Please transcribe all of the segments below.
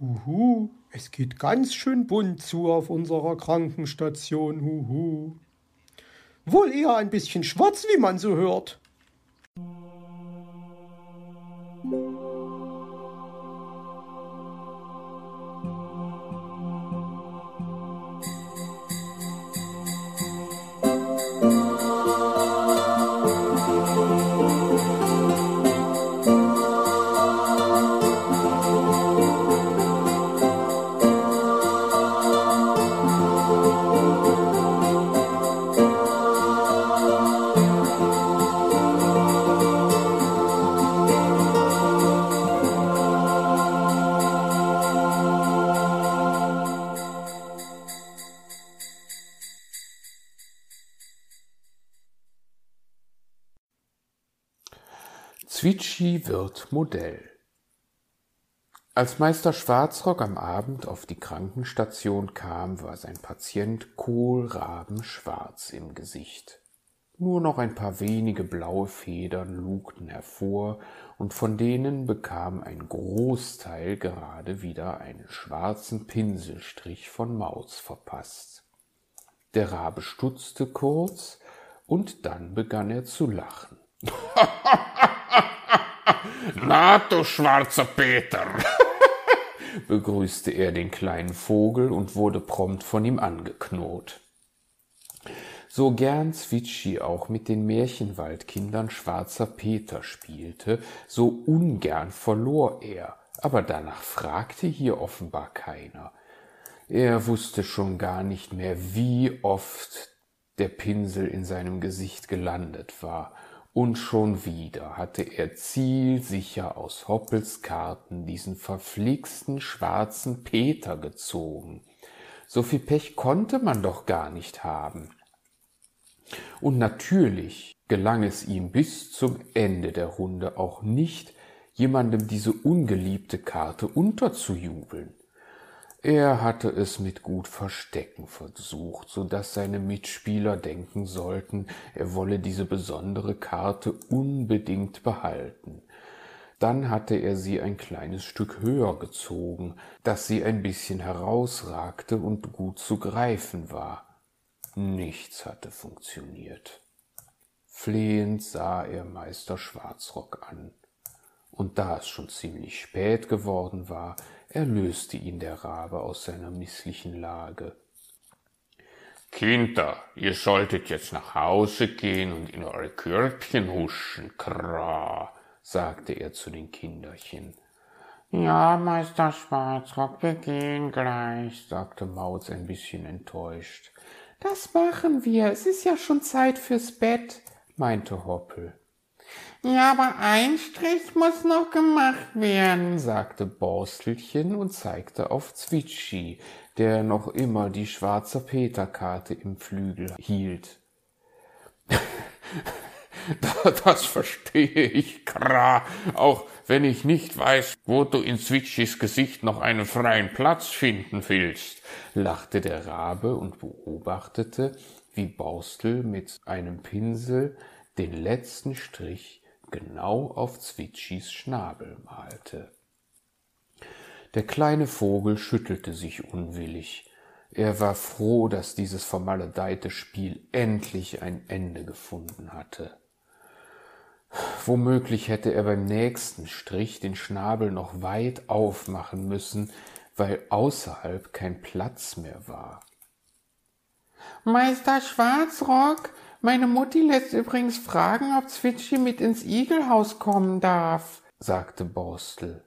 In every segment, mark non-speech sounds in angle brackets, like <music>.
Huhu, es geht ganz schön bunt zu auf unserer Krankenstation, huhu. Wohl eher ein bisschen schwarz, wie man so hört. Zwitschi wird Modell. Als Meister Schwarzrock am Abend auf die Krankenstation kam, war sein Patient kohlrabenschwarz im Gesicht. Nur noch ein paar wenige blaue Federn lugten hervor, und von denen bekam ein Großteil gerade wieder einen schwarzen Pinselstrich von Maus verpasst. Der Rabe stutzte kurz, und dann begann er zu lachen. <laughs> Na, du schwarzer Peter, <laughs> begrüßte er den kleinen Vogel und wurde prompt von ihm angeknurrt. So gern Zwitschi auch mit den Märchenwaldkindern schwarzer Peter spielte, so ungern verlor er, aber danach fragte hier offenbar keiner. Er wusste schon gar nicht mehr, wie oft der Pinsel in seinem Gesicht gelandet war, und schon wieder hatte er zielsicher aus Hoppels Karten diesen verflixten schwarzen Peter gezogen. So viel Pech konnte man doch gar nicht haben. Und natürlich gelang es ihm bis zum Ende der Runde auch nicht, jemandem diese ungeliebte Karte unterzujubeln. Er hatte es mit gut Verstecken versucht, so dass seine Mitspieler denken sollten, er wolle diese besondere Karte unbedingt behalten. Dann hatte er sie ein kleines Stück höher gezogen, dass sie ein bisschen herausragte und gut zu greifen war. Nichts hatte funktioniert. Flehend sah er Meister Schwarzrock an. Und da es schon ziemlich spät geworden war, erlöste ihn der Rabe aus seiner misslichen Lage. Kinder, ihr solltet jetzt nach Hause gehen und in eure Körbchen huschen, kra, sagte er zu den Kinderchen. Ja, Meister Schwarzrock, wir gehen gleich, sagte Maus ein bisschen enttäuscht. Das machen wir, es ist ja schon Zeit fürs Bett, meinte Hoppel. Ja, aber ein Strich muss noch gemacht werden, sagte Borstelchen und zeigte auf Zwitschi, der noch immer die schwarze Peterkarte im Flügel hielt. <laughs> das verstehe ich, Kra, auch wenn ich nicht weiß, wo du in Zwitschis Gesicht noch einen freien Platz finden willst, lachte der Rabe und beobachtete, wie Borstel mit einem Pinsel den letzten Strich genau auf Zwitschis Schnabel malte. Der kleine Vogel schüttelte sich unwillig. Er war froh, dass dieses vermaledeite Spiel endlich ein Ende gefunden hatte. Womöglich hätte er beim nächsten Strich den Schnabel noch weit aufmachen müssen, weil außerhalb kein Platz mehr war. Meister Schwarzrock, meine Mutti lässt übrigens fragen, ob Zwitschi mit ins Igelhaus kommen darf, sagte Borstel.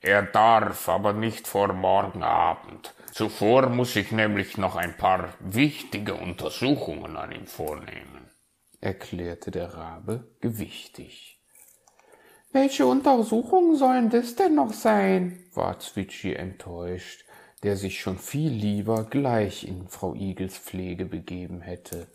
Er darf, aber nicht vor morgen Abend. Zuvor muss ich nämlich noch ein paar wichtige Untersuchungen an ihm vornehmen, erklärte der Rabe gewichtig. Welche Untersuchungen sollen das denn noch sein? war Zwitschi enttäuscht, der sich schon viel lieber gleich in Frau Igels Pflege begeben hätte.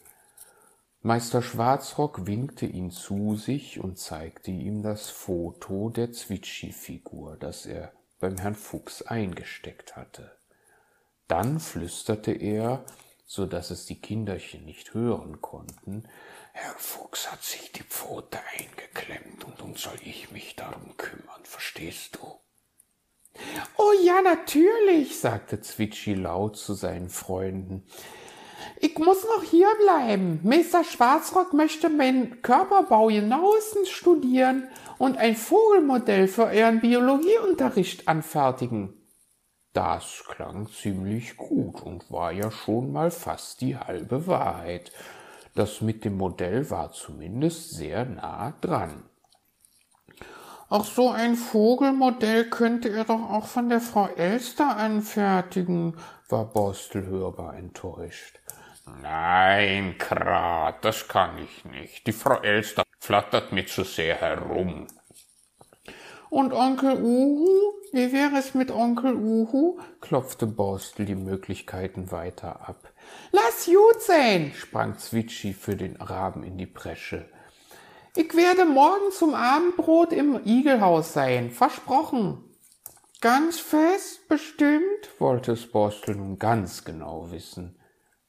Meister Schwarzrock winkte ihn zu sich und zeigte ihm das Foto der Zwitschi-Figur, das er beim Herrn Fuchs eingesteckt hatte. Dann flüsterte er, so dass es die Kinderchen nicht hören konnten, Herr Fuchs hat sich die Pfote eingeklemmt und nun soll ich mich darum kümmern, verstehst du? Oh ja, natürlich, sagte Zwitschi laut zu seinen Freunden. Ich muss noch hier bleiben. Meister Schwarzrock möchte meinen Körperbau genauestens studieren und ein Vogelmodell für euren Biologieunterricht anfertigen. Das klang ziemlich gut und war ja schon mal fast die halbe Wahrheit. Das mit dem Modell war zumindest sehr nah dran. Ach, so ein Vogelmodell könnte er doch auch von der Frau Elster anfertigen, war Borstel hörbar enttäuscht. Nein, Krat, das kann ich nicht. Die Frau Elster flattert mir zu sehr herum. Und Onkel Uhu? Wie wäre es mit Onkel Uhu? klopfte Borstel die Möglichkeiten weiter ab. Lass gut sein, sprang Zwitschi für den Raben in die Bresche. Ich werde morgen zum Abendbrot im Igelhaus sein, versprochen. Ganz fest, bestimmt, wollte es Borstel nun ganz genau wissen.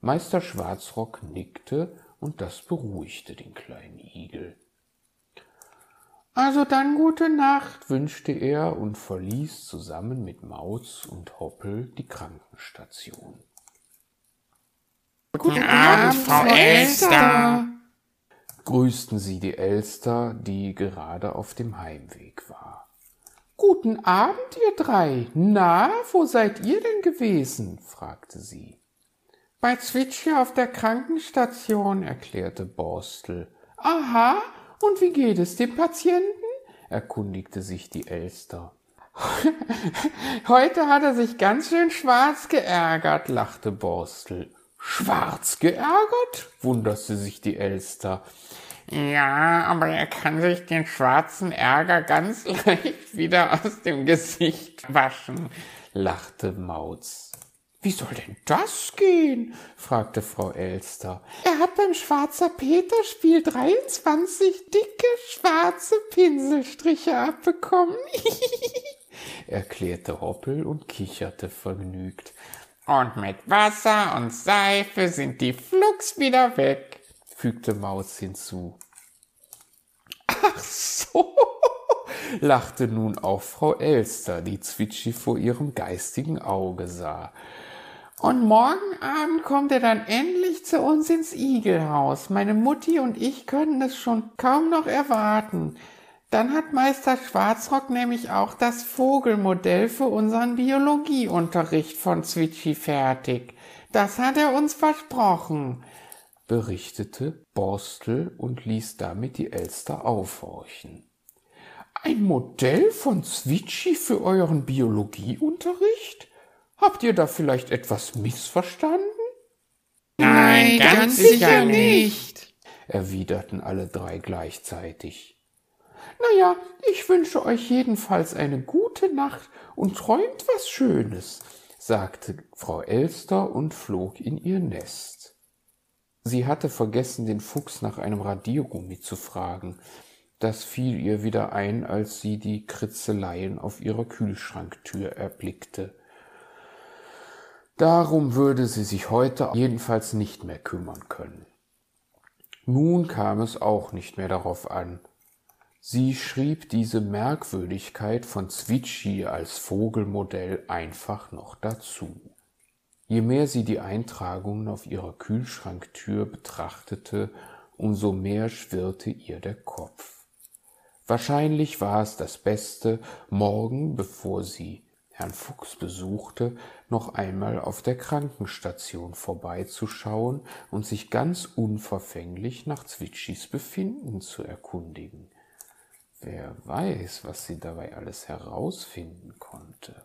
Meister Schwarzrock nickte, und das beruhigte den kleinen Igel. Also dann gute Nacht, wünschte er und verließ zusammen mit Mauz und Hoppel die Krankenstation. Guten Abend, Frau Elster grüßten sie die Elster, die gerade auf dem Heimweg war. Guten Abend, ihr drei. Na, wo seid ihr denn gewesen? fragte sie. Bei Zwitschi auf der Krankenstation, erklärte Borstel. Aha, und wie geht es dem Patienten? erkundigte sich die Elster. <laughs> Heute hat er sich ganz schön schwarz geärgert, lachte Borstel. Schwarz geärgert? wunderte sich die Elster. Ja, aber er kann sich den schwarzen Ärger ganz <laughs> leicht wieder aus dem Gesicht waschen, lachte Mauz. Wie soll denn das gehen? fragte Frau Elster. Er hat beim Schwarzer Peter Spiel 23 dicke schwarze Pinselstriche abbekommen, <laughs> erklärte Hoppel und kicherte vergnügt. Und mit Wasser und Seife sind die flugs wieder weg, fügte Maus hinzu. Ach so, <laughs> lachte nun auch Frau Elster, die Zwitschi vor ihrem geistigen Auge sah. Und morgen Abend kommt er dann endlich zu uns ins Igelhaus. Meine Mutti und ich können es schon kaum noch erwarten. Dann hat Meister Schwarzrock nämlich auch das Vogelmodell für unseren Biologieunterricht von Zwitschi fertig. Das hat er uns versprochen, berichtete Borstel und ließ damit die Elster aufhorchen. Ein Modell von Zwitschi für euren Biologieunterricht? Habt ihr da vielleicht etwas missverstanden? Nein, ganz, ganz sicher nicht, erwiderten alle drei gleichzeitig. Naja, ich wünsche euch jedenfalls eine gute Nacht und träumt was Schönes, sagte Frau Elster und flog in ihr Nest. Sie hatte vergessen, den Fuchs nach einem Radiergummi zu fragen. Das fiel ihr wieder ein, als sie die Kritzeleien auf ihrer Kühlschranktür erblickte. Darum würde sie sich heute jedenfalls nicht mehr kümmern können. Nun kam es auch nicht mehr darauf an, Sie schrieb diese Merkwürdigkeit von Zwitschi als Vogelmodell einfach noch dazu. Je mehr sie die Eintragungen auf ihrer Kühlschranktür betrachtete, umso mehr schwirrte ihr der Kopf. Wahrscheinlich war es das Beste, morgen, bevor sie Herrn Fuchs besuchte, noch einmal auf der Krankenstation vorbeizuschauen und sich ganz unverfänglich nach Zwitschis Befinden zu erkundigen. Wer weiß, was sie dabei alles herausfinden konnte.